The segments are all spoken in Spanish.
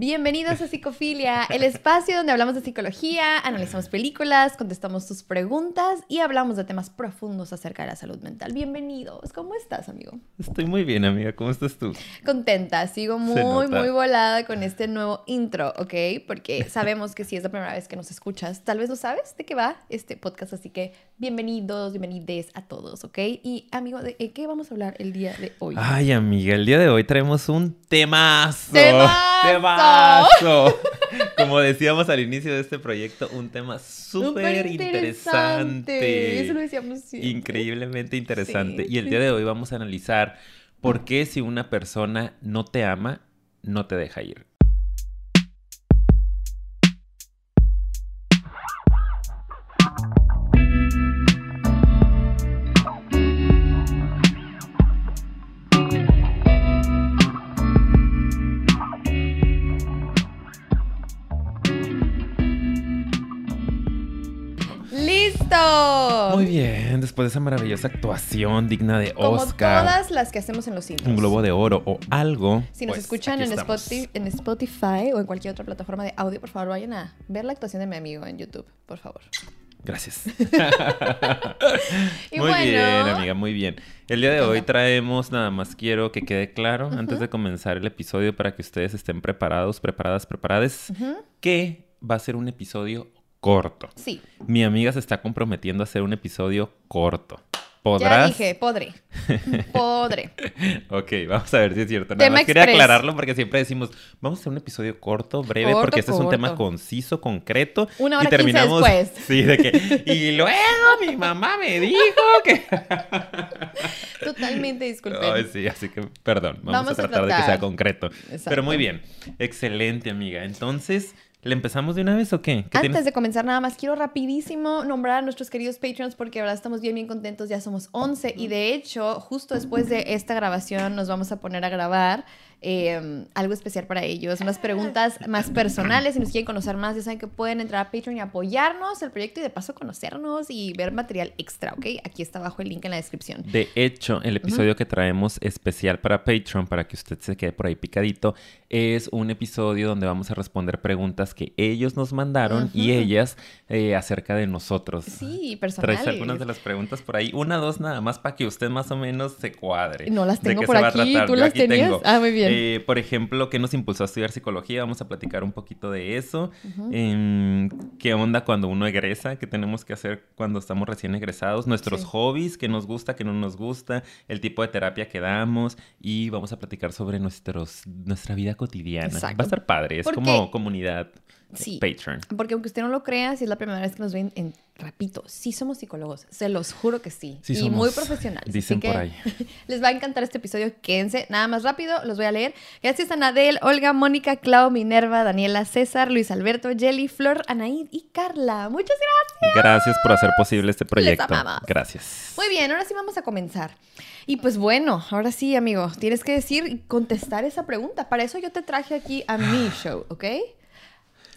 Bienvenidos a Psicofilia, el espacio donde hablamos de psicología, analizamos películas, contestamos tus preguntas y hablamos de temas profundos acerca de la salud mental. Bienvenidos, ¿cómo estás, amigo? Estoy muy bien, amiga, ¿cómo estás tú? Contenta, sigo muy, muy volada con este nuevo intro, ¿ok? Porque sabemos que si es la primera vez que nos escuchas, tal vez no sabes de qué va este podcast, así que bienvenidos, bienvenides a todos, ¿ok? Y, amigo, ¿de qué vamos a hablar el día de hoy? Ay, amiga, el día de hoy traemos un temazo. ¡Temazo! ¡Temazo! Como decíamos al inicio de este proyecto, un tema súper interesante. Eso lo decíamos siempre. Increíblemente interesante. y el día de hoy vamos a analizar por qué si una persona no te ama, no te deja ir. Muy bien, después de esa maravillosa actuación digna de Como Oscar. todas las que hacemos en los cines. Un globo de oro o algo. Si nos pues, escuchan en estamos. Spotify, en Spotify o en cualquier otra plataforma de audio, por favor, vayan a ver la actuación de mi amigo en YouTube, por favor. Gracias. Y muy bueno, bien, amiga, muy bien. El día de hoy traemos, nada más quiero que quede claro, antes de comenzar el episodio, para que ustedes estén preparados, preparadas, preparadas, que va a ser un episodio corto. Sí, Mi amiga se está comprometiendo a hacer un episodio corto. ya ¿Podrás? dije, podré. Podré. Ok, vamos a ver si es cierto. Nada Tema más quería express. aclararlo porque siempre decimos, vamos a hacer un episodio corto, breve, Corto, porque este es un tema conciso, concreto. Una y hora quince terminamos. después. Sí, de que. Y luego mi mamá me dijo que. Totalmente disculpen. Ay, sí, así que perdón. Vamos, Vamos a a tratar de que sea concreto. Exacto. Pero muy bien. Excelente, amiga. Entonces, ¿le empezamos de una vez o qué? ¿Qué Antes tienes? de comenzar nada más, quiero rapidísimo nombrar a nuestros queridos Patreons porque ahora estamos bien, bien contentos, ya somos 11 y de hecho, justo después de esta grabación nos vamos a poner a grabar eh, algo especial para ellos, unas preguntas más personales, si nos quieren conocer más, ya saben que pueden entrar a Patreon y apoyarnos el proyecto y de paso conocernos y ver material extra, ¿ok? Aquí está abajo el link en la descripción. De hecho, el episodio que traemos especial para Patreon, para que usted se quede por ahí picadito, es un episodio donde vamos a responder preguntas que ellos nos mandaron y ellas eh, acerca de nosotros. Sí, personales. Traes algunas de las preguntas por ahí, una, dos nada más para que usted más o menos se cuadre. No las ¿De tengo por aquí? ¿tú Yo las aquí tenías? tengo. Ah, muy bien. Eh, por ejemplo, ¿qué nos impulsó a estudiar psicología? Vamos a platicar un poquito de eso. Em, ¿Qué onda cuando uno egresa? ¿Qué tenemos que hacer cuando estamos recién egresados? Nuestros Sí. hobbies, qué nos gusta, qué no nos gusta, el tipo de terapia que damos y vamos a platicar sobre nuestros, nuestra vida cotidiana. Exacto. Va a estar padre, es como comunidad Sí. Patreon. Porque aunque usted no lo crea, si es la primera vez que nos ven, en, repito, sí somos psicólogos, se los juro que sí. Sí y somos, muy profesionales. dicen por ahí. Les va a encantar este episodio, quédense. Nada más rápido, los voy a leer. Gracias a Nadel, Olga, Mónica, Clau, Minerva, Daniela, César, Luis Alberto, Jelly, Flor, Anaid y Carla. Muchas gracias. Gracias por hacer posible este proyecto. amamos. Gracias. Muy bien, ahora sí vamos a comenzar. Y pues bueno, ahora sí, amigo, tienes que decir y contestar esa pregunta. Para eso yo te traje aquí a mi show, ¿ok?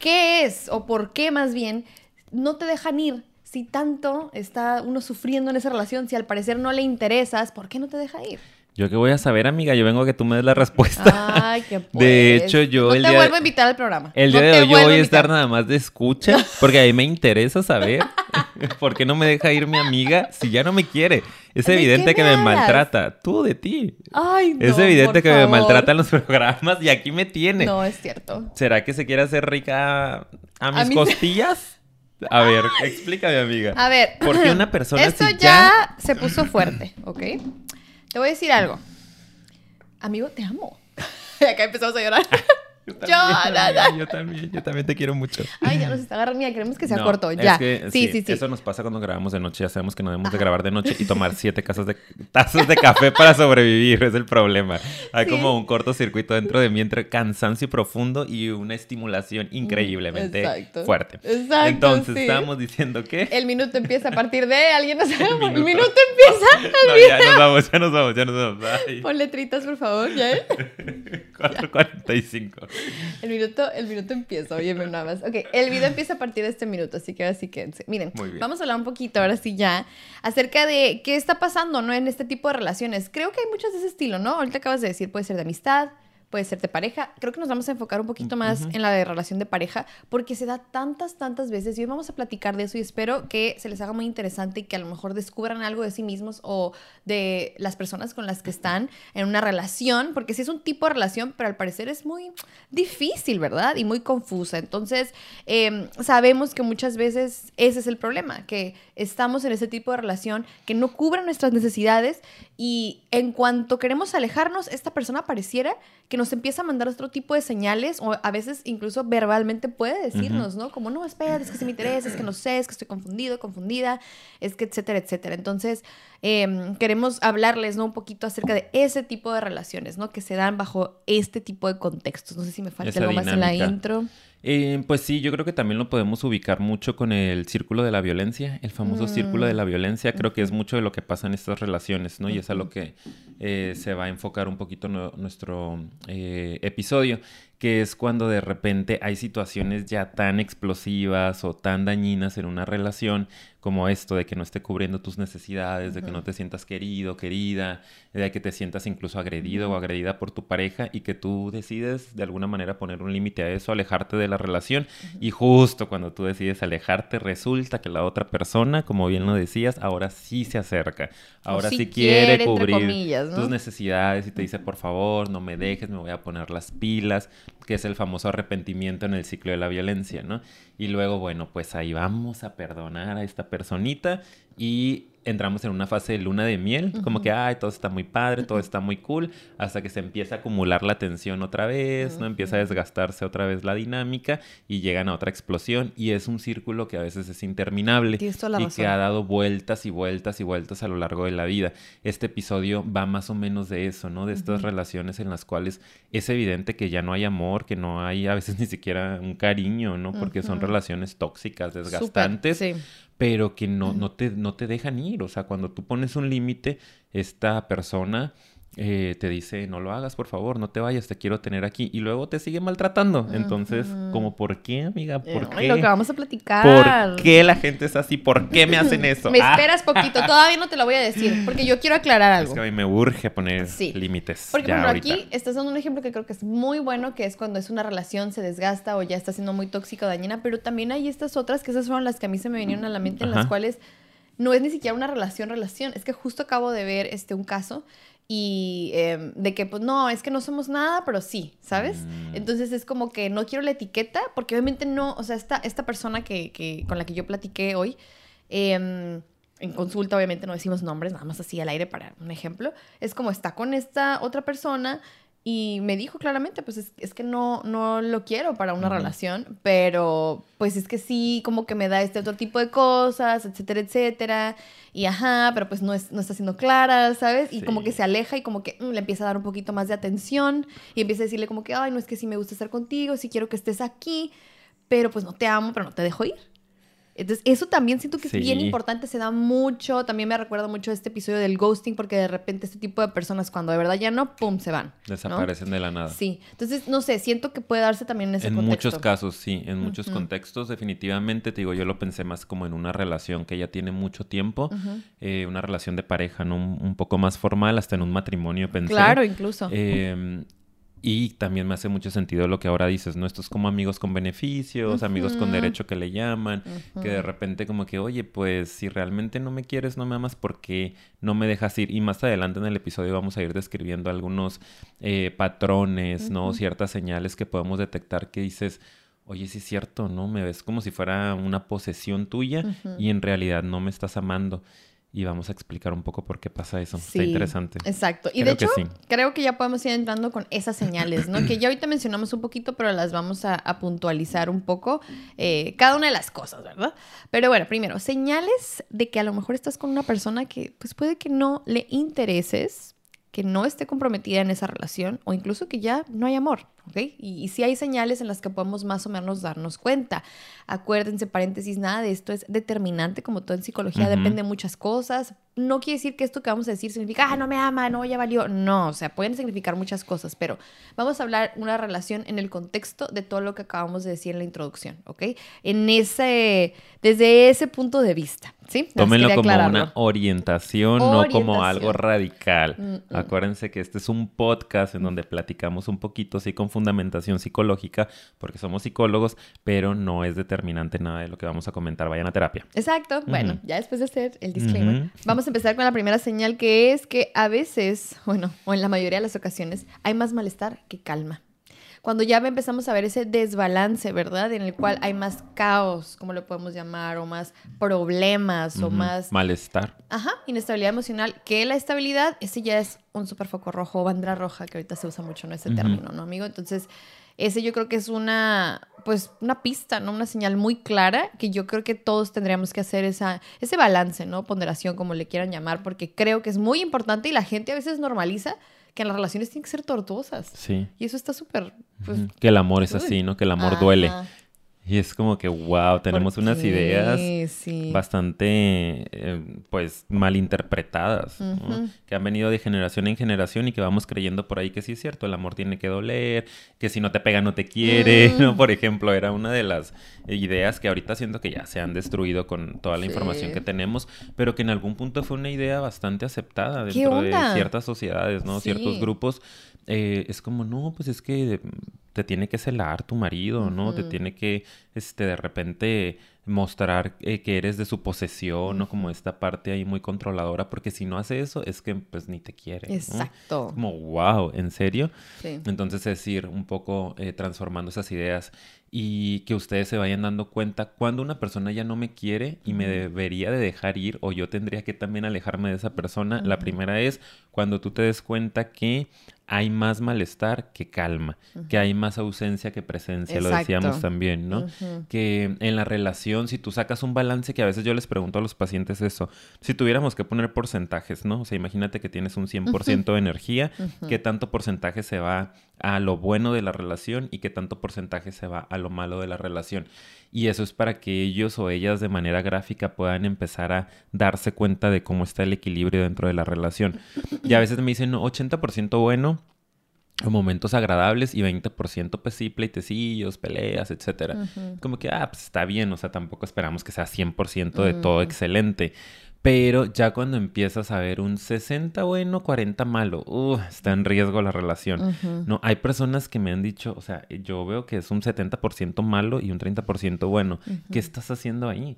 ¿Qué es o por qué más bien no te dejan ir? Si tanto está uno sufriendo en esa relación, si al parecer no le interesas, ¿por qué no te deja ir? Yo qué voy a saber, amiga, yo vengo a que tú me des la respuesta. Ay, qué De pues. hecho, yo No el te día- vuelvo a invitar al programa. El No día de hoy yo voy a invitar. estar nada más de escucha, porque a mí me interesa saber por qué no me deja ir mi amiga si ya no me quiere. Es ¿De evidente que me me hablas? maltrata. Tú de ti. Ay, no, es evidente por que me favor. maltratan los programas y aquí me tiene. No, es cierto. ¿Será que se quiere hacer rica a mis A costillas? A ver, explícame, amiga. A ver. ¿Por qué una persona Esto si ya se puso fuerte, ¿ok? Te voy a decir algo. Amigo, te amo. Acá empezamos a llorar. Yo Yo, también, amiga, yo también, yo también te quiero mucho. Ay, ya nos está agarrando. Mira, queremos que sea No, corto. es Ya. que, sí, sí, sí. Eso nos pasa cuando grabamos de noche. Ya sabemos que no debemos de grabar de noche y tomar siete casas de, tazas de café para sobrevivir. Es el problema. Hay Sí. como un cortocircuito dentro de mí entre cansancio profundo y una estimulación increíblemente exacto. fuerte. Exacto, Entonces, sí. estábamos diciendo que... El minuto empieza a partir de. ¿Alguien no sabe? El minuto, el minuto. minuto empieza. No, ya nos vamos, ya nos vamos, ya nos vamos. Ay, Pon letritas, por favor, ya. 4.45. El minuto, el minuto empieza, oye, nada más. Ok, el video empieza a partir de este minuto, así que ahora sí quédense. Miren, vamos a hablar un poquito ahora sí ya acerca de qué está pasando, ¿no? En este tipo de relaciones. Creo que hay muchas de ese estilo, ¿no? Ahorita acabas de decir, puede ser de amistad, puede ser de pareja. Creo que nos vamos a enfocar un poquito más en la de relación de pareja, porque se da tantas, tantas veces. Y hoy vamos a platicar de eso y espero que se les haga muy interesante y que a lo mejor descubran algo de sí mismos o de las personas con las que están en una relación, porque sí es un tipo de relación, pero al parecer es muy difícil, ¿verdad? Y muy confusa. Entonces, em, sabemos que muchas veces ese es el problema, que estamos en ese tipo de relación que no cubre nuestras necesidades y en cuanto queremos alejarnos, esta persona pareciera que nos empieza a mandar otro tipo de señales o a veces incluso verbalmente puede decirnos, ¿no? Como, no, espera, es que se me interesa, es que no sé, es que estoy confundido, confundida, es que etcétera, etcétera. Entonces, em, queremos hablarles, ¿no? Un poquito acerca de ese tipo de relaciones, ¿no? Que se dan bajo este tipo de contextos. No sé si me falta algo más en la intro. Eh, pues sí, yo creo que también lo podemos ubicar mucho con el círculo de la violencia, el famoso círculo de la mm. violencia. Creo que es mucho de lo que pasa en estas relaciones, ¿no? Y es a lo que eh, se va a enfocar un poquito nuestro eh, episodio que es cuando de repente hay situaciones ya tan explosivas o tan dañinas en una relación como esto de que no esté cubriendo tus necesidades, de que no te sientas querido, querida, de que te sientas incluso agredido o agredida por tu pareja y que tú decides de alguna manera poner un límite a eso, alejarte de la relación y justo cuando tú decides alejarte resulta que la otra persona, como bien lo decías, ahora sí se acerca, ahora sí quiere, cubrir tus necesidades y te dice, por favor, no me dejes, me voy a poner las pilas que es el famoso arrepentimiento en el ciclo de la violencia, ¿no? Y luego, bueno, pues ahí vamos a perdonar a esta personita y entramos en una fase de luna de miel, como que, ay, todo está muy padre, todo está muy cool, hasta que se empieza a acumular la tensión otra vez, ¿no? Empieza a desgastarse otra vez la dinámica y llegan a otra explosión y es un círculo que a veces es interminable y que ha dado vueltas y vueltas y vueltas a lo largo de la vida. Este episodio va más o menos de eso, ¿no? De estas relaciones en las cuales es evidente que ya no hay amor, que no hay a veces ni siquiera un cariño, ¿no? Porque son relaciones tóxicas, desgastantes. sí pero que no, no, te, no te dejan ir. O sea, cuando tú pones un límite, esta persona eh, te dice, no lo hagas, por favor, no te vayas, te quiero tener aquí. Y luego te sigue maltratando. Entonces, como, ¿por qué, amiga? ¿Por qué? Lo que vamos a platicar. ¿Por qué la gente es así? ¿Por qué me hacen eso? me ah. esperas poquito, todavía no te lo voy a decir, porque yo quiero aclarar algo. Es que a mí me urge poner límites. Porque, por ejemplo, aquí estás dando un ejemplo que creo que es muy bueno, que es cuando es una relación, se desgasta o ya está siendo muy tóxica o dañina, pero también hay estas otras, que esas fueron las que a mí se me vinieron a la mente, en las cuales no es ni siquiera una relación, relación. Es que justo acabo de ver este, un caso y em, de que pues no, es que no somos nada, pero sí, ¿sabes? Mm. Entonces es como que no quiero la etiqueta, porque obviamente no, o sea, esta, esta persona que, que con la que yo platiqué hoy, em, en consulta obviamente no decimos nombres, nada más así al aire para un ejemplo, es como está con esta otra persona y me dijo claramente, pues es, que no, no lo quiero para una relación, pero pues es que sí, como que me da este otro tipo de cosas, etcétera, etcétera. Y ajá, pero pues no, es, no está siendo clara, ¿sabes? Y como que se aleja y como que mm, le empieza a dar un poquito más de atención y empieza a decirle como que, ay, no es que sí me gusta estar contigo, sí quiero que estés aquí, pero pues no te amo, pero no te dejo ir. Entonces, eso también siento que es bien importante, se da mucho. También me recuerda mucho este episodio del ghosting, porque de repente este tipo de personas, cuando de verdad ya no, pum, se van. Desaparecen de la nada. Sí. Entonces, no sé, siento que puede darse también en ese en muchos casos, sí. En muchos contextos, definitivamente, te digo, yo lo pensé más como en una relación que ya tiene mucho tiempo, eh, una relación de pareja, ¿no? Un, poco más formal, hasta en un matrimonio pensé. Claro, incluso. Eh, y también me hace mucho sentido lo que ahora dices, ¿no? Estos como amigos con beneficios, amigos con derecho que le llaman, que de repente como que, oye, pues si realmente no me quieres, no me amas, ¿por qué no me dejas ir? Y más adelante en el episodio vamos a ir describiendo algunos eh, patrones, ¿no? Ciertas señales que podemos detectar que dices, oye, sí es cierto, ¿no? Me ves como si fuera una posesión tuya y en realidad no me estás amando y vamos a explicar un poco por qué pasa eso. Está interesante. Exacto. Y de hecho, creo que ya podemos ir entrando con esas señales, ¿no? que ya ahorita mencionamos un poquito, pero las vamos a, puntualizar un poco, eh, cada una de las cosas, ¿verdad? Pero bueno, primero, señales de que a lo mejor estás con una persona que pues puede que no le intereses, que no esté comprometida en esa relación o incluso que ya no hay amor. ¿Ok? Y, sí hay señales en las que podemos más o menos darnos cuenta. Acuérdense, paréntesis, nada de esto es determinante, como todo en psicología, depende de muchas cosas. No quiere decir que esto que vamos a decir significa, ah, no me ama, no, ya valió. No, o sea, pueden significar muchas cosas, pero vamos a hablar una relación en el contexto de todo lo que acabamos de decir en la introducción, ¿ok? En ese, desde ese punto de vista. ¿Sí? Tómenlo como una orientación, no como algo radical. Mm, mm. Acuérdense que este es un podcast en donde platicamos un poquito, sí, con fundamentación psicológica, porque somos psicólogos, pero no es determinante nada de lo que vamos a comentar. Vayan a terapia. Exacto. Bueno, ya después de hacer el disclaimer, vamos a empezar con la primera señal que es que a veces, bueno, o en la mayoría de las ocasiones, hay más malestar que calma cuando ya empezamos a ver ese desbalance, ¿verdad? En el cual hay más caos, como lo podemos llamar, o más problemas, o más... Malestar. Ajá, inestabilidad emocional, que la estabilidad, ese ya es un super foco rojo, bandera roja, que ahorita se usa mucho, ¿no? Ese término, ¿no, amigo? Entonces, ese yo creo que es una, pues, una pista, ¿no? Una señal muy clara que yo creo que todos tendríamos que hacer esa, ese balance, ¿no? Ponderación, como le quieran llamar, porque creo que es muy importante y la gente a veces normaliza que las relaciones tienen que ser tortuosas. Sí. Y eso está súper... Pues, que el amor es así, ¿no? Que el amor duele. Y es como que, wow, tenemos unas ideas bastante, eh, pues, malinterpretadas, que han venido de generación en generación y que vamos creyendo por ahí que sí es cierto, el amor tiene que doler, que si no te pega no te quiere, ¿no? Mm. Por ejemplo, era una de las ideas que ahorita siento que ya se han destruido con toda la información que tenemos, pero que en algún punto fue una idea bastante aceptada dentro de ciertas sociedades, ¿no? Ciertos grupos eh, es como, no, pues es que te tiene que celar tu marido, ¿no? Te tiene que, este, de repente mostrar eh, que eres de su posesión, ¿no? Como esta parte ahí muy controladora, porque si no hace eso es que pues ni te quiere. Exacto. Como, wow, ¿en serio? Sí. Entonces es ir un poco eh, transformando esas ideas y que ustedes se vayan dando cuenta cuando una persona ya no me quiere y me debería de dejar ir o yo tendría que también alejarme de esa persona. La primera es cuando tú te des cuenta que hay más malestar que calma, que hay más ausencia que presencia, lo decíamos también, ¿no? Que en la relación, si tú sacas un balance, que a veces yo les pregunto a los pacientes eso, si tuviéramos que poner porcentajes, ¿no? O sea, imagínate que tienes un 100% de energía, ¿qué tanto porcentaje se va a lo bueno de la relación y qué tanto porcentaje se va a lo malo de la relación? Y eso es para que ellos o ellas de manera gráfica puedan empezar a darse cuenta de cómo está el equilibrio dentro de la relación. Y a veces me dicen 80% bueno, momentos agradables y 20% pues sí, pleitecillos, peleas, etcétera. Como que, ah, pues está bien, o sea, tampoco esperamos que sea 100% de todo excelente. Pero ya cuando empiezas a ver un 60 bueno, 40 malo, uh, está en riesgo la relación. No, hay personas que me han dicho, o sea, yo veo que es un 70% malo y un 30% bueno. ¿Qué estás haciendo ahí?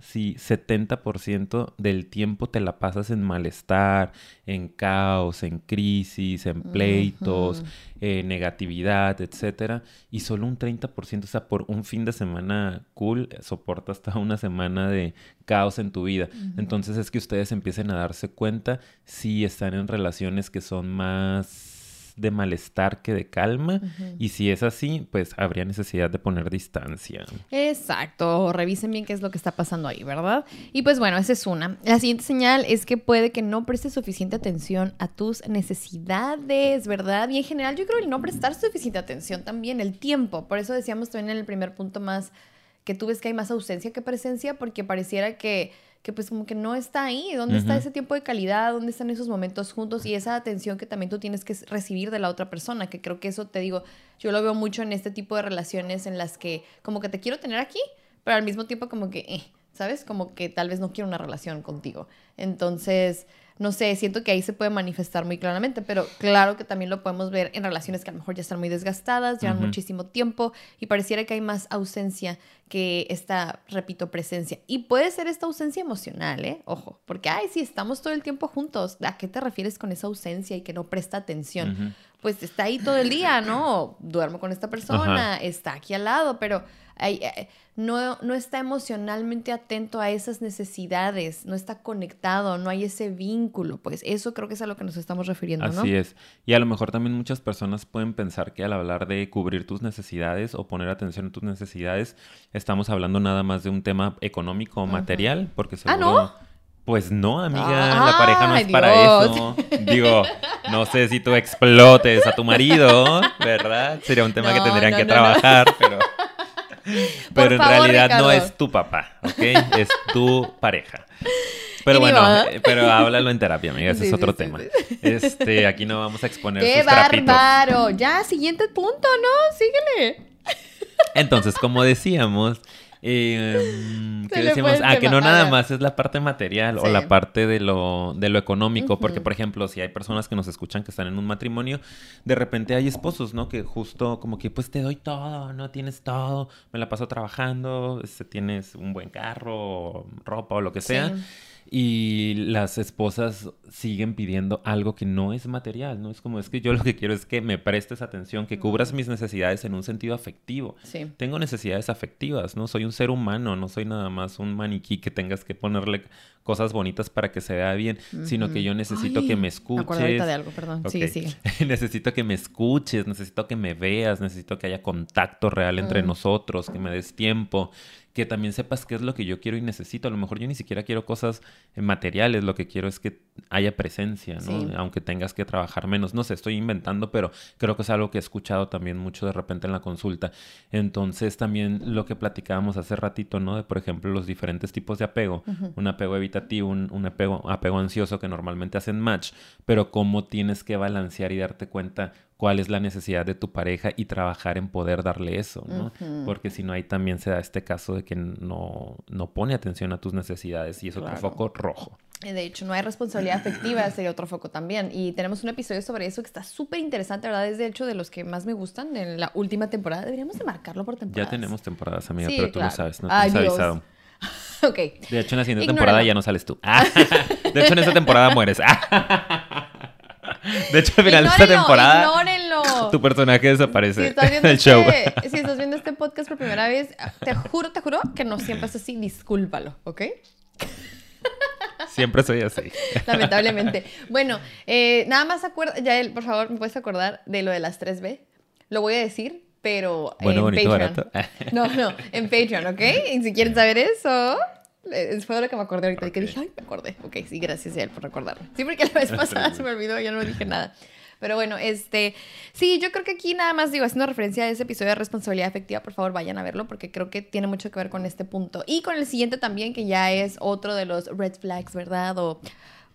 Si 70% del tiempo te la pasas en malestar, en caos, en crisis, en pleitos, eh, negatividad, etcétera, y solo un 30%, o sea, por un fin de semana cool, soporta hasta una semana de caos en tu vida. Entonces es que ustedes empiecen a darse cuenta si están en relaciones que son más de malestar que de calma. Y si es así, pues habría necesidad de poner distancia. Exacto. Revisen bien qué es lo que está pasando ahí, ¿verdad? Y pues bueno, esa es una. La siguiente señal es que puede que no prestes suficiente atención a tus necesidades, ¿verdad? Y en general yo creo el no prestar suficiente atención también, el tiempo. Por eso decíamos también en el primer punto más que tú ves que hay más ausencia que presencia porque pareciera que que pues como que no está ahí. ¿Dónde está ese tiempo de calidad? ¿Dónde están esos momentos juntos? Y esa atención que también tú tienes que recibir de la otra persona, que creo que eso te digo, yo lo veo mucho en este tipo de relaciones en las que como que te quiero tener aquí, pero al mismo tiempo como que, eh, ¿sabes? Como que tal vez no quiero una relación contigo. Entonces, no sé, siento que ahí se puede manifestar muy claramente, pero claro que también lo podemos ver en relaciones que a lo mejor ya están muy desgastadas, llevan muchísimo tiempo y pareciera que hay más ausencia que esta, repito, presencia. Y puede ser esta ausencia emocional, ¿eh? Ojo, porque, ay, sí, estamos todo el tiempo juntos. ¿A qué te refieres con esa ausencia y que no presta atención? Pues está ahí todo el día, ¿no? Duermo con esta persona, está aquí al lado, pero no, no está emocionalmente atento a esas necesidades, no está conectado, no hay ese vínculo, pues eso creo que es a lo que nos estamos refiriendo, ¿no? Así es. Y a lo mejor también muchas personas pueden pensar que al hablar de cubrir tus necesidades o poner atención en tus necesidades, estamos hablando nada más de un tema económico o material, porque seguro... ¿Ah, no? Pues no, amiga, la pareja no es para eso. Digo, no sé si tú explotes a tu marido, ¿verdad? Sería un tema que tendrían que trabajar, pero... Pero en realidad no es tu papá, ¿ok? Es tu pareja. Pero bueno, pero háblalo en terapia, amiga, ese es otro tema. Este, aquí no vamos a exponer ¡Qué bárbaro! Ya, siguiente punto, ¿no? Síguele. Entonces, como decíamos, eh, ¿Qué decimos? Ah, que no nada más es la parte material o la parte de lo, de lo económico. Porque, por ejemplo, si hay personas que nos escuchan que están en un matrimonio, de repente hay esposos, ¿no? Que justo como que pues te doy todo, ¿no? Tienes todo, me la paso trabajando, este, tienes un buen carro, ropa o lo que sea. Y las esposas siguen pidiendo algo que no es material, ¿no? Es como, es que yo lo que quiero es que me prestes atención, que cubras mis necesidades en un sentido afectivo. Sí. Tengo necesidades afectivas, ¿no? Soy un ser humano, no soy nada más un maniquí que tengas que ponerle cosas bonitas para que se vea bien, sino que yo necesito que me escuches. Me de algo, perdón. Sí, sí. necesito que me escuches, necesito que me veas, necesito que haya contacto real entre nosotros, que me des tiempo que también sepas qué es lo que yo quiero y necesito. A lo mejor yo ni siquiera quiero cosas eh, materiales, lo que quiero es que haya presencia, ¿no? Aunque tengas que trabajar menos. No sé, estoy inventando, pero creo que es algo que he escuchado también mucho de repente en la consulta. Entonces también lo que platicábamos hace ratito, ¿no? De, por ejemplo, los diferentes tipos de apego. Un apego evitativo, un, apego, apego ansioso que normalmente hacen match, pero cómo tienes que balancear y darte cuenta cuál es la necesidad de tu pareja y trabajar en poder darle eso, ¿no? Porque si no, ahí también se da este caso de que no, no pone atención a tus necesidades y es otro foco rojo. Eh, de hecho, no hay responsabilidad afectiva, sería otro foco también. Y tenemos un episodio sobre eso que está súper interesante, ¿verdad? Es de hecho de los que más me gustan en la última temporada. Deberíamos de marcarlo por temporada. Ya tenemos temporadas, amiga, pero tú lo sabes, no te has avisado. ok. De hecho, en la siguiente temporada ya no sales tú. de hecho, en esta temporada mueres. De hecho, al final de esta temporada, ignórenlo. tu personaje desaparece si el show. Este, si estás viendo este podcast por primera vez, te juro, te juro que no siempre es así. Discúlpalo, ¿ok? Siempre soy así. Lamentablemente. Bueno, eh, nada más acuerda, Yael, por favor, ¿me puedes acordar de lo de las 3B? Lo voy a decir, pero bueno, en Patreon. No, no, en Patreon, ¿ok? Y si quieren saber eso, eh, fue lo que me acordé ahorita. Que dije, ay, me acordé. Ok, sí, gracias a él por recordarlo. Sí, porque la vez pasada se me olvidó, yo no dije nada. Pero bueno, este, sí, yo creo que aquí nada más digo, haciendo referencia a ese episodio de responsabilidad efectiva, por favor vayan a verlo porque creo que tiene mucho que ver con este punto. Y con el siguiente también, que ya es otro de los red flags, ¿verdad? O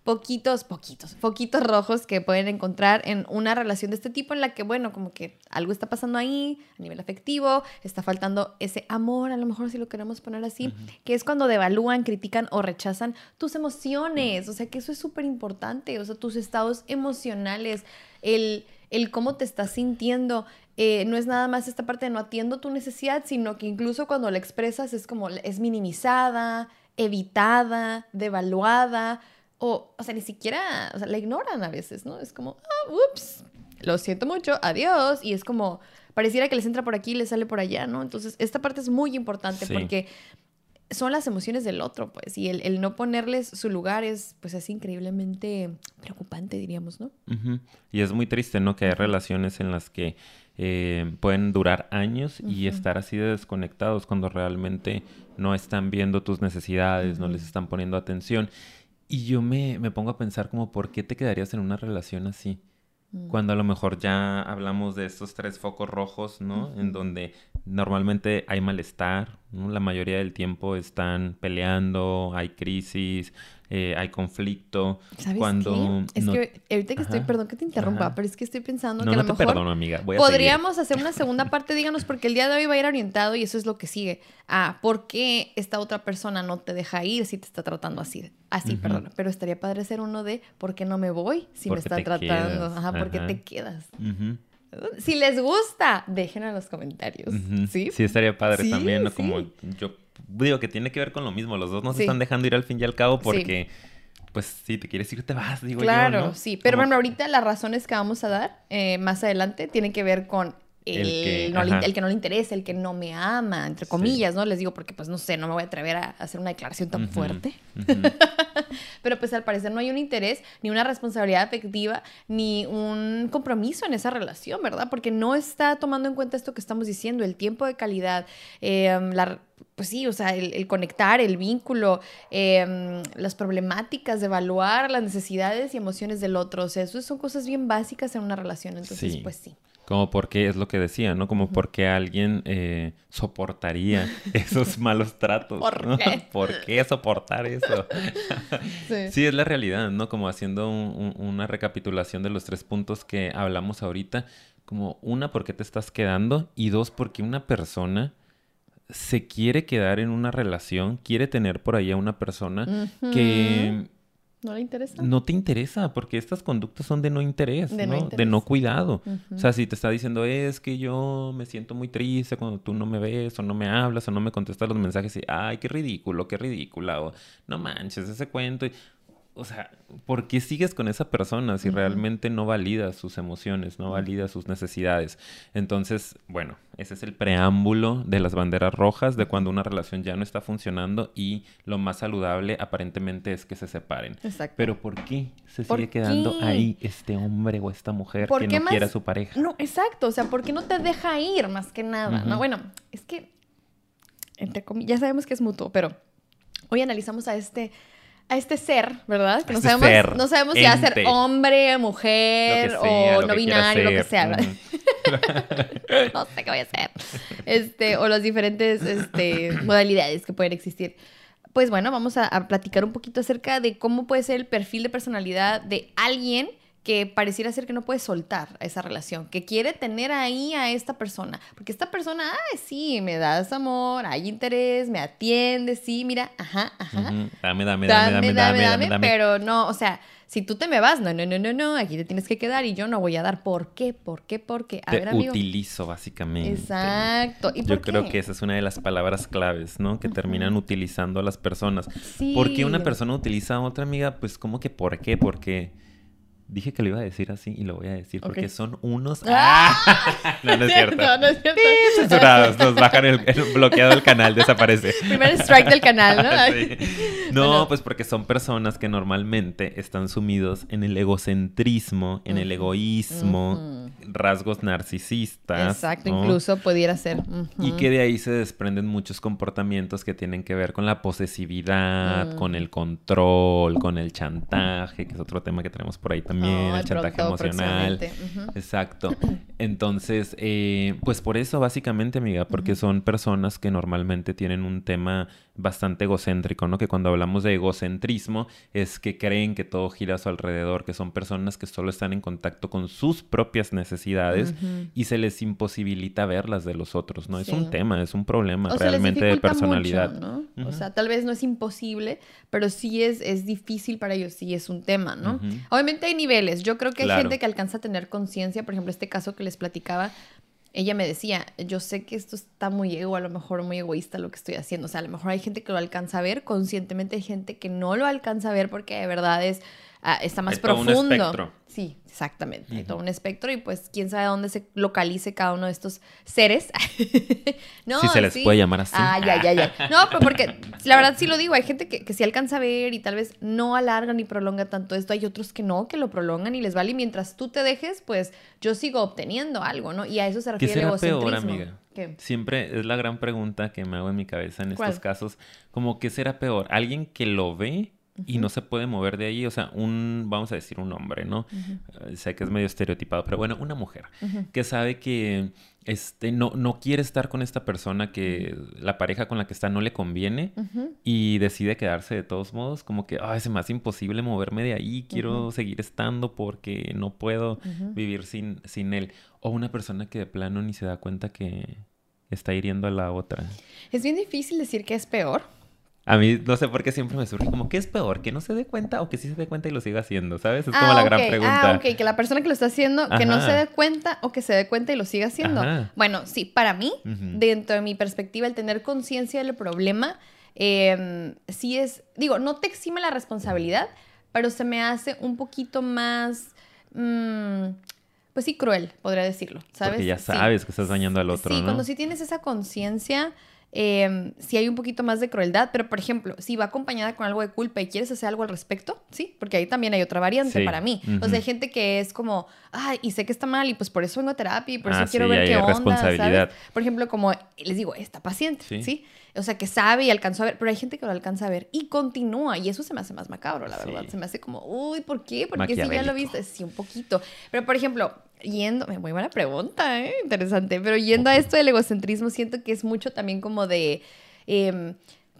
poquitos, poquitos, poquitos rojos que pueden encontrar en una relación de este tipo en la que, bueno, como que algo está pasando ahí a nivel afectivo, está faltando ese amor, a lo mejor si lo queremos poner así, que es cuando devalúan, critican o rechazan tus emociones, o sea que eso es súper importante, o sea, tus estados emocionales, el, el cómo te estás sintiendo. Eh, no es nada más esta parte de no atiendo tu necesidad, sino que incluso cuando la expresas es como es minimizada, evitada, devaluada o, o sea, ni siquiera, o sea, la ignoran a veces, ¿no? Es como, ah, ups, lo siento mucho, adiós. Y es como, pareciera que les entra por aquí y les sale por allá, ¿no? Entonces, esta parte es muy importante porque son las emociones del otro, pues, y el, no ponerles su lugar es, pues, es increíblemente preocupante, diríamos, ¿no? Y es muy triste, ¿no? Que hay relaciones en las que eh, pueden durar años y estar así de desconectados cuando realmente no están viendo tus necesidades, no les están poniendo atención. Y yo me, me, pongo a pensar como, ¿por qué te quedarías en una relación así? Mm. Cuando a lo mejor ya hablamos de estos tres focos rojos, ¿no? En donde normalmente hay malestar, ¿no? La mayoría del tiempo están peleando, hay crisis, eh, hay conflicto. ¿Sabes cuando qué? Es que ahorita que estoy, perdón que te interrumpa, pero es que estoy pensando que a lo no te mejor perdono, amiga. podríamos hacer una segunda parte, díganos, porque el día de hoy va a ir orientado y eso es lo que sigue. Ah, ¿por qué esta otra persona no te deja ir si te está tratando así? Así, perdón. Pero estaría padre ser uno de ¿por qué no me voy si me está tratando? Ajá, ¿por qué te quedas? Si les gusta, déjenlo en los comentarios. ¿Sí? Sí, estaría padre también, Como yo digo que tiene que ver con lo mismo. Los dos nos están dejando ir al fin y al cabo porque, pues, si te quieres ir, te vas, digo claro, yo. Claro, sí. Pero bueno, ahorita las razones que vamos a dar eh, más adelante tienen que ver con el, que, no le, el, que, no le interesa, el que no me ama, entre comillas, ¿no? Les digo porque, pues, no sé, no me voy a atrever a hacer una declaración tan fuerte. Pero, pues, al parecer no hay un interés, ni una responsabilidad afectiva, ni un compromiso en esa relación, ¿verdad? Porque no está tomando en cuenta esto que estamos diciendo, el tiempo de calidad, eh, la pues sí, o sea, el, conectar, el vínculo, em, las problemáticas, de evaluar las necesidades y emociones del otro. O sea, eso son cosas bien básicas en una relación. Entonces, pues sí. Como porque es lo que decía, ¿no? Como porque alguien eh, soportaría esos malos tratos. ¿Por qué? ¿Por qué soportar eso? sí. es la realidad, ¿no? Como haciendo una recapitulación de los tres puntos que hablamos ahorita. Como una, ¿por qué te estás quedando? Y dos, porque una persona se quiere quedar en una relación, quiere tener por ahí a una persona que... No le interesa. No te interesa, porque estas conductas son de no interés, de ¿no? De no cuidado. O sea, si te está diciendo, es que yo me siento muy triste cuando tú no me ves, o no me hablas, o no me contestas los mensajes, y, ay, qué ridículo, qué ridícula, o no manches ese cuento o sea, ¿por qué sigues con esa persona si realmente no valida sus emociones, no valida sus necesidades? Entonces, bueno, ese es el preámbulo de las banderas rojas de cuando una relación ya no está funcionando y lo más saludable aparentemente es que se separen. Exacto. Pero ¿por qué se sigue quedando ahí este hombre o esta mujer que no quiere a su pareja? No, exacto, o sea, ¿por qué no te deja ir más que nada? No, bueno, es que entre comillas, ya sabemos que es mutuo, pero hoy analizamos a este a este ser, ¿verdad? Que no, este sabemos, no sabemos si va a ser hombre, mujer o no binario, lo que sea. no sé qué voy a hacer. Este, o las diferentes este, modalidades que pueden existir. Pues bueno, vamos a, a platicar un poquito acerca de cómo puede ser el perfil de personalidad de alguien que pareciera ser que no puede soltar a esa relación, que quiere tener ahí a esta persona, porque esta persona, ay, sí, me das amor, hay interés, me atiende, sí, mira, ajá, ajá. Dame, dame, dame, dame, dame, dame, pero no, o sea, si tú te me vas, no, no, no, no, no, aquí te tienes que quedar y yo no voy a dar. ¿Por qué? ¿Por qué? ¿Por qué? A te utilizo, básicamente. Exacto. ¿Y yo creo que esa es una de las palabras claves, ¿no? Que terminan utilizando a las personas. Sí. ¿Por qué una persona utiliza a otra amiga? Pues como que ¿por qué? Porque Dije que lo iba a decir así y lo voy a decir porque son unos. ¡Ah! no, no es cierto. No, es cierto. censurados. Nos bajan el, bloqueado del canal, desaparece. Primer strike del canal, ¿no? No, pues porque son personas que normalmente están sumidos en el egocentrismo, en el egoísmo, rasgos narcisistas. Exacto, incluso pudiera ser. Y que de ahí se desprenden muchos comportamientos que tienen que ver con la posesividad, con el control, con el chantaje, que es otro tema que tenemos por ahí también también, el chantaje emocional. Exacto. Entonces, eh, pues por eso básicamente, amiga, porque son personas que normalmente tienen un tema bastante egocéntrico, ¿no? Que cuando hablamos de egocentrismo es que creen que todo gira a su alrededor, que son personas que solo están en contacto con sus propias necesidades y se les imposibilita ver las de los otros, ¿no? Es un tema, es un problema realmente de personalidad. ¿no? O sea, tal vez no es imposible, pero sí es, es difícil para ellos, sí es un tema, ¿no? Obviamente hay niveles, yo creo que hay gente que alcanza a tener conciencia, por ejemplo, este caso que les platicaba, ella me decía, yo sé que esto está muy ego, a lo mejor muy egoísta lo que estoy haciendo. O sea, a lo mejor hay gente que lo alcanza a ver, conscientemente hay gente que no lo alcanza a ver porque de verdad es, ah, está más profundo. Sí, exactamente. Hay todo un espectro y pues quién sabe dónde se localice cada uno de estos seres. no, si se les puede llamar así. Ah, ya, ya, ya. No, pero porque la verdad sí lo digo, hay gente que, que sí alcanza a ver y tal vez no alarga ni prolonga tanto esto. Hay otros que no, que lo prolongan y les vale. Y mientras tú te dejes, pues yo sigo obteniendo algo, ¿no? Y a eso se refiere el egocentrismo. peor, amiga? Siempre es la gran pregunta que me hago en mi cabeza en estos casos. Como, ¿qué será peor? ¿Alguien que lo ve y no se puede mover de ahí. O sea, un, vamos a decir un hombre, ¿no? Sé que es medio estereotipado, pero bueno, una mujer que sabe que este, no, no quiere estar con esta persona que la pareja con la que está no le conviene y decide quedarse de todos modos, como que, ay, es más imposible moverme de ahí, quiero seguir estando porque no puedo vivir sin, sin él. O una persona que de plano ni se da cuenta que está hiriendo a la otra. Es bien difícil decir que es peor a mí no sé por qué siempre me surge como, ¿qué es peor? ¿Que no se dé cuenta o que sí se dé cuenta y lo siga haciendo? ¿Sabes? Es como la gran pregunta. Ah, ok, que la persona que lo está haciendo, que no se dé cuenta o que se dé cuenta y lo siga haciendo. Bueno, sí, para mí, dentro de mi perspectiva, el tener conciencia del problema, eh, sí es, digo, no te exime la responsabilidad, pero se me hace un poquito más... Mm, pues sí, cruel, podría decirlo, ¿sabes? Porque ya Sí. sabes que estás dañando al otro, Sí, ¿no? cuando sí tienes esa conciencia, eh, sí hay un poquito más de crueldad, pero por ejemplo, si va acompañada con algo de culpa y quieres hacer algo al respecto, sí, porque ahí también hay otra variante Sí, para mí. O ujú. sea, hay gente que es como, ay, y sé que está mal y pues por eso vengo a terapia y por eso Ah, quiero sí, ver hay qué onda, responsabilidad. ¿sabes? Por ejemplo, como les digo, esta paciente, Sí. ¿sí? O sea, que sabe y alcanzó a ver, pero hay gente que lo alcanza a ver y continúa y eso se me hace más macabro, la verdad. Se me hace como, uy, ¿por qué? Porque si ya lo viste, sí, un poquito. Pero por ejemplo, yendo, muy buena pregunta, ¿eh? interesante, pero yendo a esto del egocentrismo, siento que es mucho también como de... em,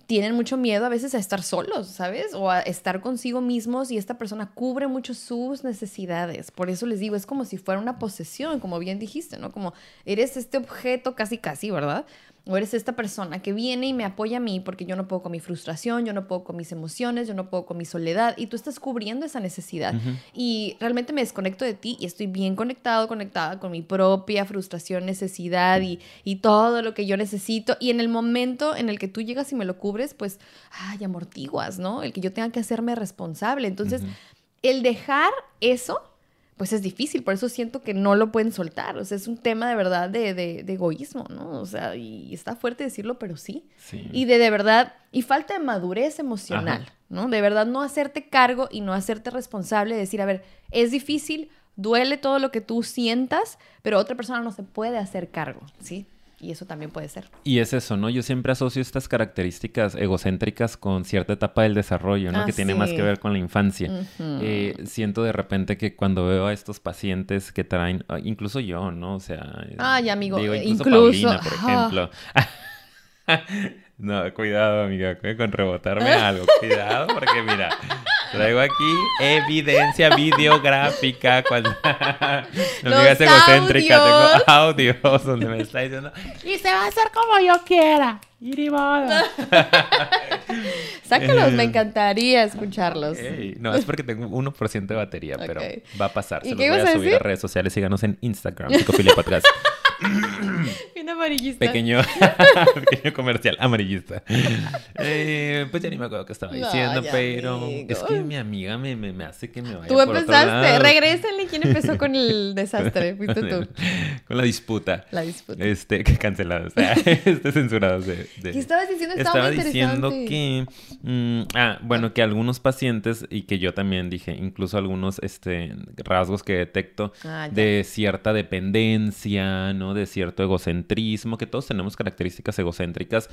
tienen mucho miedo a veces a estar solos, ¿sabes? O a estar consigo mismos y esta persona cubre mucho sus necesidades. Por eso les digo, es como si fuera una posesión, como bien dijiste, ¿no? Como eres este objeto casi casi, ¿verdad? O eres esta persona que viene y me apoya a mí porque yo no puedo con mi frustración, yo no puedo con mis emociones, yo no puedo con mi soledad y tú estás cubriendo esa necesidad. Y realmente me desconecto de ti y estoy bien conectado, conectada con mi propia frustración, necesidad y, y todo lo que yo necesito. Y en el momento en el que tú llegas y me lo cubres, pues, ay, amortiguas, ¿no? El que yo tenga que hacerme responsable. Entonces, el dejar eso, pues es difícil, por eso siento que no lo pueden soltar. O sea, es un tema de verdad de, de- de egoísmo, ¿no? O sea, y está fuerte decirlo, pero sí. Sí. Y de, de verdad, y falta de madurez emocional, Ajá. ¿no? De verdad no hacerte cargo y no hacerte responsable de decir, a ver, es difícil, duele todo lo que tú sientas, pero otra persona no se puede hacer cargo, ¿sí? Y eso también puede ser. Y es eso, ¿no? Yo siempre asocio estas características egocéntricas con cierta etapa del desarrollo, ¿no? Ah, que tiene más que ver con la infancia. Eh, siento de repente que cuando veo a estos pacientes que traen, ah, incluso yo, ¿no? O sea, Ay, amigo, digo, eh, incluso, incluso, Paulina, por ah. ejemplo. no, cuidado, amiga, con rebotarme algo. Cuidado, porque mira, traigo aquí evidencia videográfica cuando amiga es egocéntrica, audios. tengo audios donde me está diciendo Y se va a hacer como yo quiera. Sácalos, Eh. me encantaría escucharlos. No, es porque tengo 1% de batería, pero va a pasar. ¿Y Se los qué voy a a subir a redes sociales. Síganos en Instagram, Psicofilia Podcast. Bien amarillista. Pequeño, pequeño comercial amarillista. Eh, pues ya ni me acuerdo qué estaba No, diciendo, pero amigo. es que mi amiga me, me, me hace que me vaya Tú por empezaste, regrésenle quién empezó con el desastre, fuiste tú. Con la disputa. La disputa. Este, que cancelado, o sea, este censurado de, de- ¿Qué estabas diciendo? Estaba, diciendo que, mm, ah, bueno, que algunos pacientes y que yo también dije, incluso algunos este, rasgos que detecto Ah, de cierta dependencia, ¿no? De cierto egocentrismo, que todos tenemos características egocéntricas,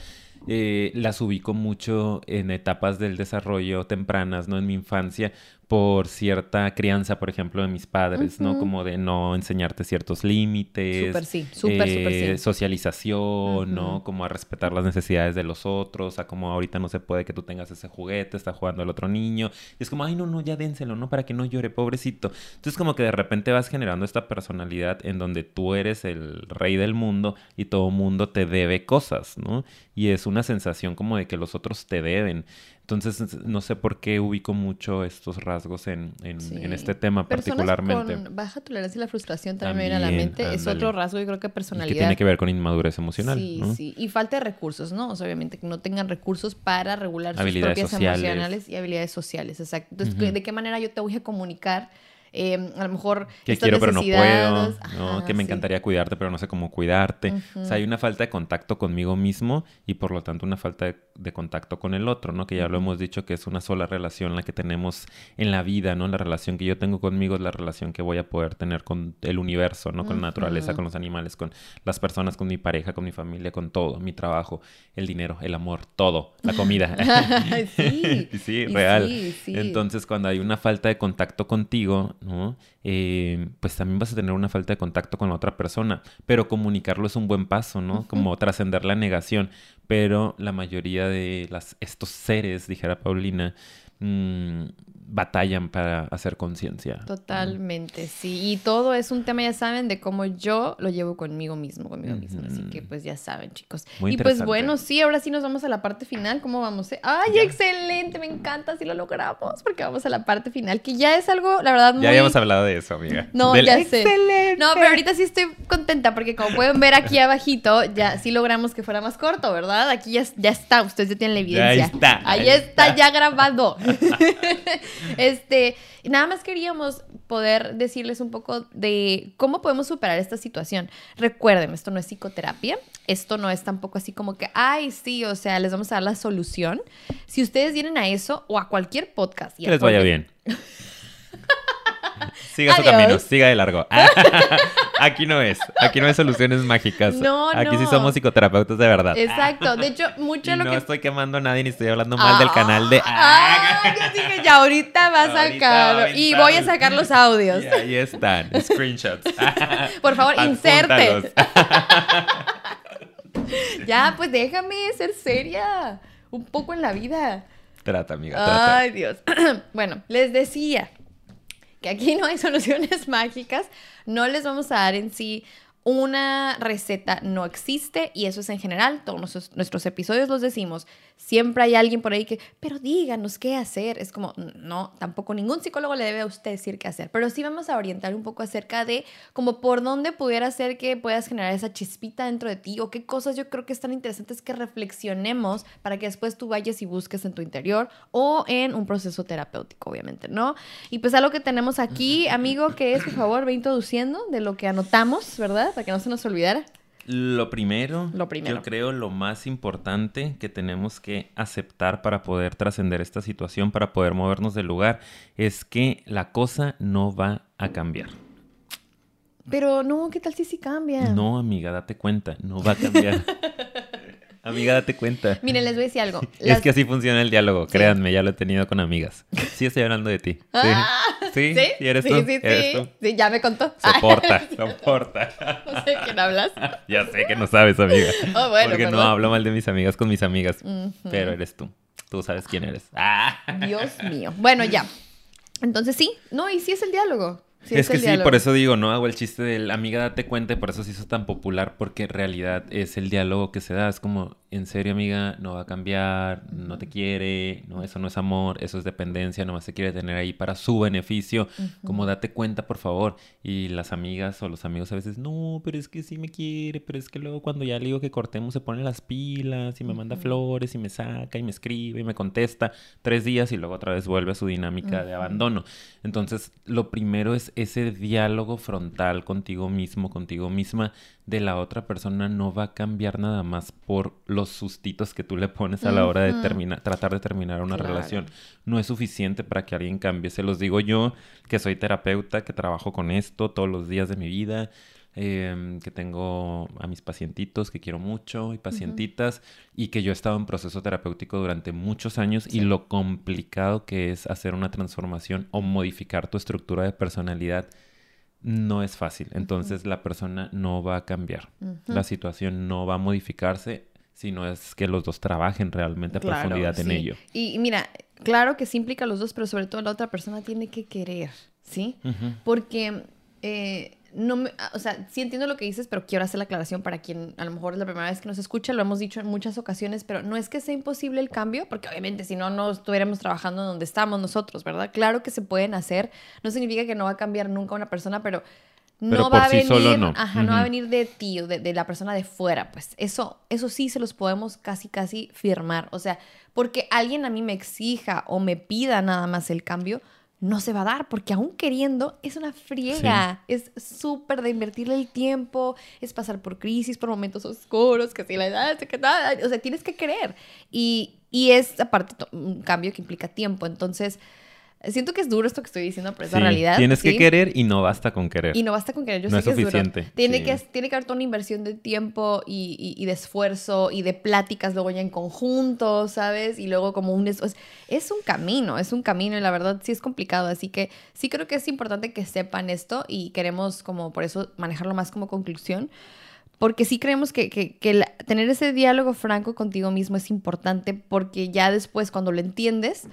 eh, las ubico mucho en etapas del desarrollo tempranas, ¿no? En mi infancia, por cierta crianza, por ejemplo, de mis padres, ¿no? Como de no enseñarte ciertos límites. Súper sí, súper, súper eh, sí. Socialización, ¿no? Como a respetar las necesidades de los otros, a como ahorita no se puede que tú tengas ese juguete, está jugando el otro niño. Y es como, ay, no, no, ya dénselo, ¿no? Para que no llore, pobrecito. Entonces como que de repente vas generando esta personalidad en donde tú eres el rey del mundo y todo mundo te debe cosas, ¿no? Y es una sensación como de que los otros te deben. Entonces, no sé por qué ubico mucho estos rasgos en, en, Sí. en este tema Personas particularmente. con baja tolerancia a la frustración también, me viene a la mente. Es otro rasgo, yo creo que Y que personalidad. tiene que ver con inmadurez emocional, Sí, ¿no? sí. Y falta de recursos, ¿no? O sea, obviamente que no tengan recursos para regular sus propias sociales. emocionales y habilidades sociales. Exacto. Entonces. ¿de qué manera yo te voy a comunicar? Eh, a lo mejor que quiero pero no puedo, necesidades? ¿no? Ajá, que me sí. encantaría cuidarte pero no sé cómo cuidarte. O sea, hay una falta de contacto conmigo mismo y por lo tanto una falta de, de contacto con el otro, ¿no? Que ya lo hemos dicho que es una sola relación la que tenemos en la vida, ¿no? La relación que yo tengo conmigo es la relación que voy a poder tener con el universo, ¿no? Con la naturaleza, con los animales, con las personas, con mi pareja, con mi familia, con todo, mi trabajo, el dinero, el amor, todo, la comida. sí. sí, real. sí, sí. Entonces, cuando hay una falta de contacto contigo, ¿no? Eh, pues también vas a tener una falta de contacto con la otra persona. Pero comunicarlo es un buen paso, ¿no? Como trascender la negación. Pero la mayoría de las, estos seres, dijera Paulina, mm, batallan para hacer conciencia. Totalmente, sí. Y todo es un tema, ya saben, de cómo yo lo llevo conmigo mismo, conmigo mismo. Así que pues ya saben, chicos. Muy y pues bueno, sí, ahora sí nos vamos a la parte final. ¿Cómo vamos? eh? ¡Ay, Ya. excelente! Me encanta si lo logramos, porque vamos a la parte final, que ya es algo, la verdad, muy... Ya habíamos hablado de eso, amiga. No, Del ya sé. excelente. No, pero ahorita sí estoy contenta porque como pueden ver aquí abajito, ya sí logramos que fuera más corto, ¿verdad? Aquí ya, ya está, ustedes ya tienen la evidencia. Ahí está, Ahí, ahí está, está. ya grabado. este, nada más queríamos poder decirles un poco de cómo podemos superar esta situación. Recuerden, esto no es psicoterapia, esto no es tampoco así como que, ay, sí, o sea, les vamos a dar la solución. Si ustedes vienen a eso o a cualquier podcast y Que les vaya bien. Siga su Adiós. camino, siga de largo. aquí no es, aquí no hay soluciones mágicas. No, aquí sí no. somos psicoterapeutas de verdad. Exacto, de hecho, mucho Y lo no que estoy quemando a nadie ni estoy hablando mal del Ah, canal de. Ah, yo dije, ya ahorita va a sacar. y voy a sacar los audios. Y ahí están, screenshots. Por favor, inserte. Ya, pues déjame ser seria. Un poco en la vida. Trata, amiga, trata. Ay, Dios. bueno, les decía que aquí no hay soluciones mágicas. No les vamos a dar en sí una receta. No existe y eso es en general. Todos nuestros, episodios los decimos. Siempre hay alguien por ahí que, pero díganos qué hacer. Es como, no, tampoco ningún psicólogo le debe a usted decir qué hacer. Pero sí vamos a orientar un poco acerca de como por dónde pudiera ser que puedas generar esa chispita dentro de ti o qué cosas yo creo que están interesantes que reflexionemos para que después tú vayas y busques en tu interior o en un proceso terapéutico, obviamente, ¿no? Y pues algo que tenemos aquí, amigo, que es, por favor, ve introduciendo de lo que anotamos, ¿verdad? Para que no se nos olvidara. Lo primero, Lo primero. yo creo lo más importante que tenemos que aceptar para poder trascender esta situación, para poder movernos del lugar, es que la cosa no va a cambiar. Pero no, ¿qué tal si sí cambia? No, amiga, date cuenta, no va a cambiar. amiga, date cuenta. Miren, les voy a decir algo. Es que así funciona el diálogo, Sí. créanme, ya lo he tenido con amigas. Sí, estoy hablando de ti. Sí, Ah, sí, ¿Sí? sí, eres tú. sí, eres sí. tú. Sí, ya me contó. Soporta, soporta. no sé de quién hablas. Ya sé que no sabes, amiga. Oh, bueno, Porque no hablo mal de mis amigas con mis amigas. Pero eres tú. Tú sabes quién eres. Ah. Dios mío. Bueno, ya. Entonces sí, no, y sí es el diálogo. Sí es que sí, diálogo. por eso digo, no hago el chiste del amiga date cuenta y por eso se hizo tan popular, porque en realidad es el diálogo que se da. Es como, en serio, amiga, no va a cambiar, no te quiere, no, eso no es amor, eso es dependencia, nomás te quiere tener ahí para su beneficio. Como date cuenta, por favor. Y las amigas o los amigos a veces, no, pero es que sí me quiere, pero es que luego cuando ya le digo que cortemos se pone las pilas y me manda flores y me saca y me escribe y me contesta tres días y luego otra vez vuelve a su dinámica de abandono. Entonces, lo primero es ese diálogo frontal contigo mismo, contigo misma, de la otra persona no va a cambiar nada más por los sustitos que tú le pones a la hora de terminar, tratar de terminar una Claro. relación. No es suficiente para que alguien cambie. Se los digo yo, que soy terapeuta, que trabajo con esto todos los días de mi vida. Em, que tengo a mis pacientitos que quiero mucho y pacientitas y que yo he estado en proceso terapéutico durante muchos años y lo complicado que es hacer una transformación o modificar tu estructura de personalidad no es fácil. Entonces la persona no va a cambiar. Ujú. La situación no va a modificarse si no es que los dos trabajen realmente a Claro, profundidad en sí. ello. Y mira, claro que sí implica a los dos, pero sobre todo la otra persona tiene que querer, ¿sí? Ujú. Porque, eh, no me, o sea, sí entiendo lo que dices, pero quiero hacer la aclaración para quien a lo mejor es la primera vez que nos escucha, lo hemos dicho en muchas ocasiones, pero no es que sea imposible el cambio, porque obviamente si no, no estuviéramos trabajando donde estamos nosotros, ¿verdad? Claro que se pueden hacer, no significa que no va a cambiar nunca una persona, pero no Pero va a sí venir, solo no. ajá, no va a venir de ti o de, de la persona de fuera, pues eso, eso sí se los podemos casi, casi firmar, o sea, porque alguien a mí me exija o me pida nada más el cambio, no se va a dar, porque aún queriendo es una friega, es súper de invertirle el tiempo, es pasar por crisis, por momentos oscuros, que si la edad, que nada, o sea, tienes que querer. Y, y es aparte un cambio que implica tiempo, entonces siento que es duro esto que estoy diciendo, pero es la realidad. Tienes ¿sí? que querer y no basta con querer. Y no basta con querer, yo No sé es que es suficiente, duro. Tiene, sí. que, tiene que haber toda una inversión de tiempo y, y- y de esfuerzo y de pláticas luego ya en conjunto, ¿sabes? Y luego como un... Es, es un camino, es un camino y la verdad sí es complicado. Así que sí creo que es importante que sepan esto y queremos como por eso manejarlo más como conclusión. Porque sí creemos que, que- que la- tener ese diálogo franco contigo mismo es importante porque ya después cuando lo entiendes,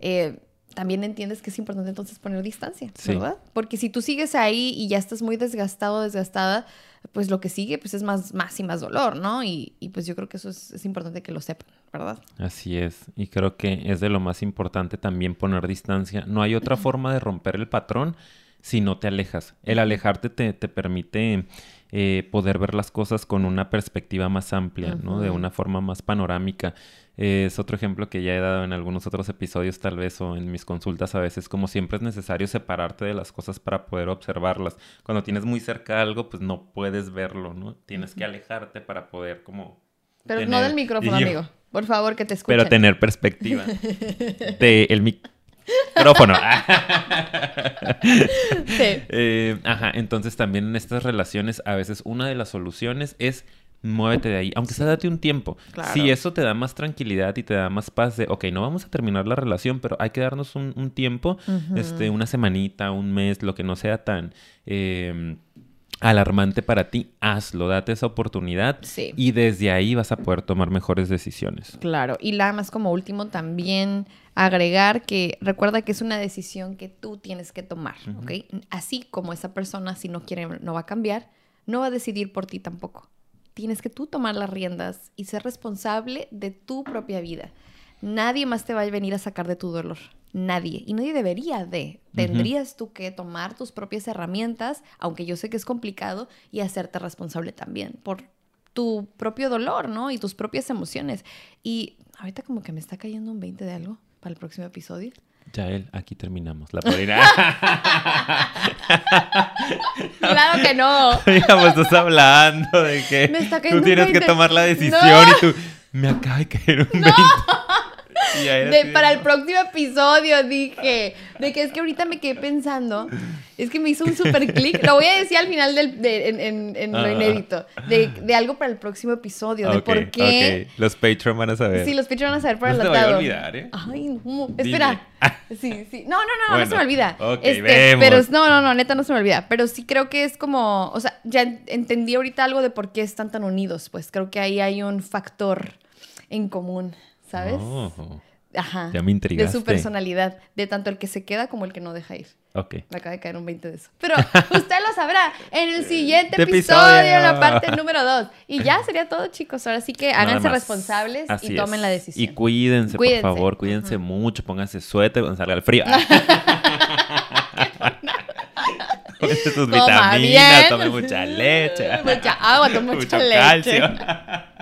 eh, también entiendes que es importante entonces poner distancia, Sí. ¿verdad? Porque si tú sigues ahí y ya estás muy desgastado, desgastada, pues lo que sigue pues es más, más y más dolor, ¿no? Y, y pues yo creo que eso es, es importante que lo sepan, ¿verdad? Así es, y creo que es de lo más importante también poner distancia. No hay otra forma de romper el patrón si no te alejas. El alejarte te, te permite eh, poder ver las cosas con una perspectiva más amplia, ¿no? De una forma más panorámica. Es otro ejemplo que ya he dado en algunos otros episodios tal vez o en mis consultas a veces, como siempre es necesario separarte de las cosas para poder observarlas. Cuando tienes muy cerca algo, pues no puedes verlo, ¿no? Tienes que alejarte para poder como... Pero no del micrófono, yo- amigo. Por favor, que te escuchen. Pero tener perspectiva de el micrófono. Sí. Eh, ajá, entonces también en estas relaciones a veces una de las soluciones es muévete de ahí, aunque sea date un tiempo. Claro. Si eso te da más tranquilidad y te da más paz de, ok, no vamos a terminar la relación, pero hay que darnos un, un tiempo, este, una semanita, un mes, lo que no sea tan eh, alarmante para ti, hazlo, date esa oportunidad Sí. y desde ahí vas a poder tomar mejores decisiones. Claro, y nada más como último también agregar que recuerda que es una decisión que tú tienes que tomar, ¿ok? Así como esa persona si no quiere, no va a cambiar, no va a decidir por ti tampoco. Tienes que tú tomar las riendas y ser responsable de tu propia vida. Nadie más te va a venir a sacar de tu dolor. Nadie. Y nadie debería de. Tendrías tú que tomar tus propias herramientas, aunque yo sé que es complicado, y hacerte responsable también por tu propio dolor, ¿no? Y tus propias emociones. Y ahorita como que me está cayendo un 20 de algo para el próximo episodio. Yael, aquí terminamos la podrina. Claro que no. Hija, pues estás hablando de que Me está tú tienes que 20. tomar la decisión No. y tú me acaba de caer un 20. De- de- para el próximo episodio dije, de que es que ahorita me quedé pensando, es que me hizo un super clic, lo voy a decir al final del, de- en, en- en lo Ah. inédito, de, de algo para el próximo episodio, de Ok, por qué... ok. Los Patreon van a saber. Sí, los Patreon van a saber por No se te adelantado. vaya a olvidar, ¿eh? Ay, no. Dime. Espera. Sí, sí. No, no, no, no Bueno, se me olvida. ok, Este, vemos. Pero no, no, no, neta no se me olvida. Pero sí creo que es como, o sea, ya en- entendí ahorita algo de por qué están tan unidos. Pues creo que ahí hay un factor en común, ¿sabes? Oh, Ajá. ya me De intrigaste. su personalidad, de tanto el que se queda como el que no deja ir. Ok. Me acaba de caer un 20 de eso. Pero usted lo sabrá en el siguiente Este episodio, en la parte número 2. Y ya sería todo, chicos. Ahora sí que háganse responsables Así y tomen es. la decisión. Y cuídense, Cuídense. por favor, cuídense mucho, pónganse suéter cuando salga el frío. Tómense sus vitaminas, bien. tomen mucha leche. Mucha agua, toma mucha mucho leche. calcio.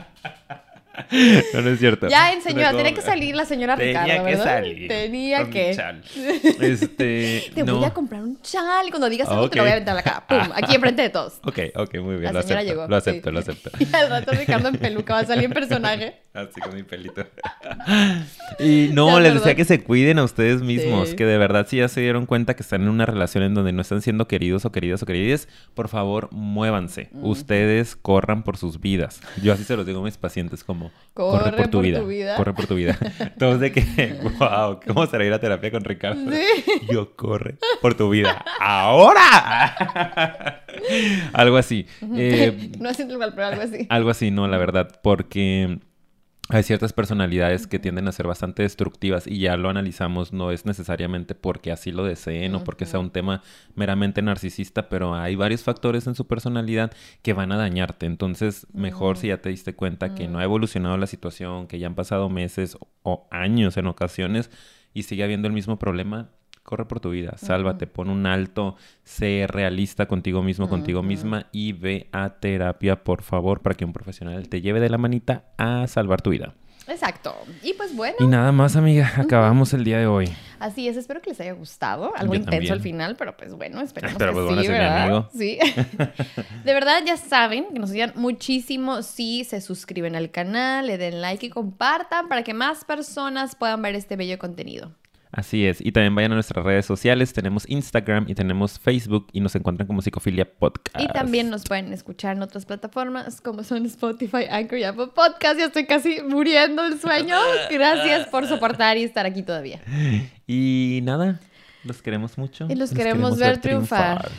No, no es cierto. Ya, en señora, No, tenía que salir la señora Tenía Ricardo, que ¿verdad? salir. Tenía con que. chal. Este. Te no. voy a comprar un chal. Cuando digas algo, te lo voy a aventar a la cara. ¡Pum! Aquí enfrente de todos. Ok, ok, muy bien. La lo señora acepto, llegó. Lo acepto, sí. lo acepto. Y al rato Ricardo en peluca va a salir en personaje. Así con mi pelito. Y no, les decía que se cuiden a ustedes mismos. Sí. Que de verdad, si ya se dieron cuenta que están en una relación en donde no están siendo queridos o queridas o queridas, por favor, muévanse. Ustedes corran por sus vidas. Yo así se los digo a mis pacientes como, corre, por, tu, vida, Corre por tu vida. Todos de que, wow, ¿cómo será ir a terapia con Ricardo? Sí. Yo corre por tu vida. ¡Ahora! Algo así. Eh, no haciendo igual, pero algo así. algo así, no, la verdad, porque hay ciertas personalidades que tienden a ser bastante destructivas y ya lo analizamos, no es necesariamente porque así lo deseen o porque sea un tema meramente narcisista, pero hay varios factores en su personalidad que van a dañarte. Entonces, mejor si ya te diste cuenta que no ha evolucionado la situación, que ya han pasado meses o años en ocasiones y sigue habiendo el mismo problema. Corre por tu vida, sálvate, pon un alto, sé realista contigo mismo, contigo misma y ve a terapia, por favor, para que un profesional te lleve de la manita a salvar tu vida. Exacto. Y pues bueno, Y nada más, amiga, acabamos el día de hoy. así es. Espero que les haya gustado. Algo Yo intenso al final, pero pues bueno, esperemos Pero que pues sí, ¿verdad? Sí. De verdad, ya saben que nos ayudan muchísimo si se suscriben al canal, le den like y compartan para que más personas puedan ver este bello contenido. Así es. Y también vayan a nuestras redes sociales. Tenemos Instagram y tenemos Facebook y nos encuentran como Psicofilia Podcast. Y también nos pueden escuchar en otras plataformas como son Spotify, Anchor y Apple Podcast. Ya estoy casi muriendo del sueño. Gracias por soportar y estar aquí todavía. Y nada, los queremos mucho. Y los queremos ver triunfar.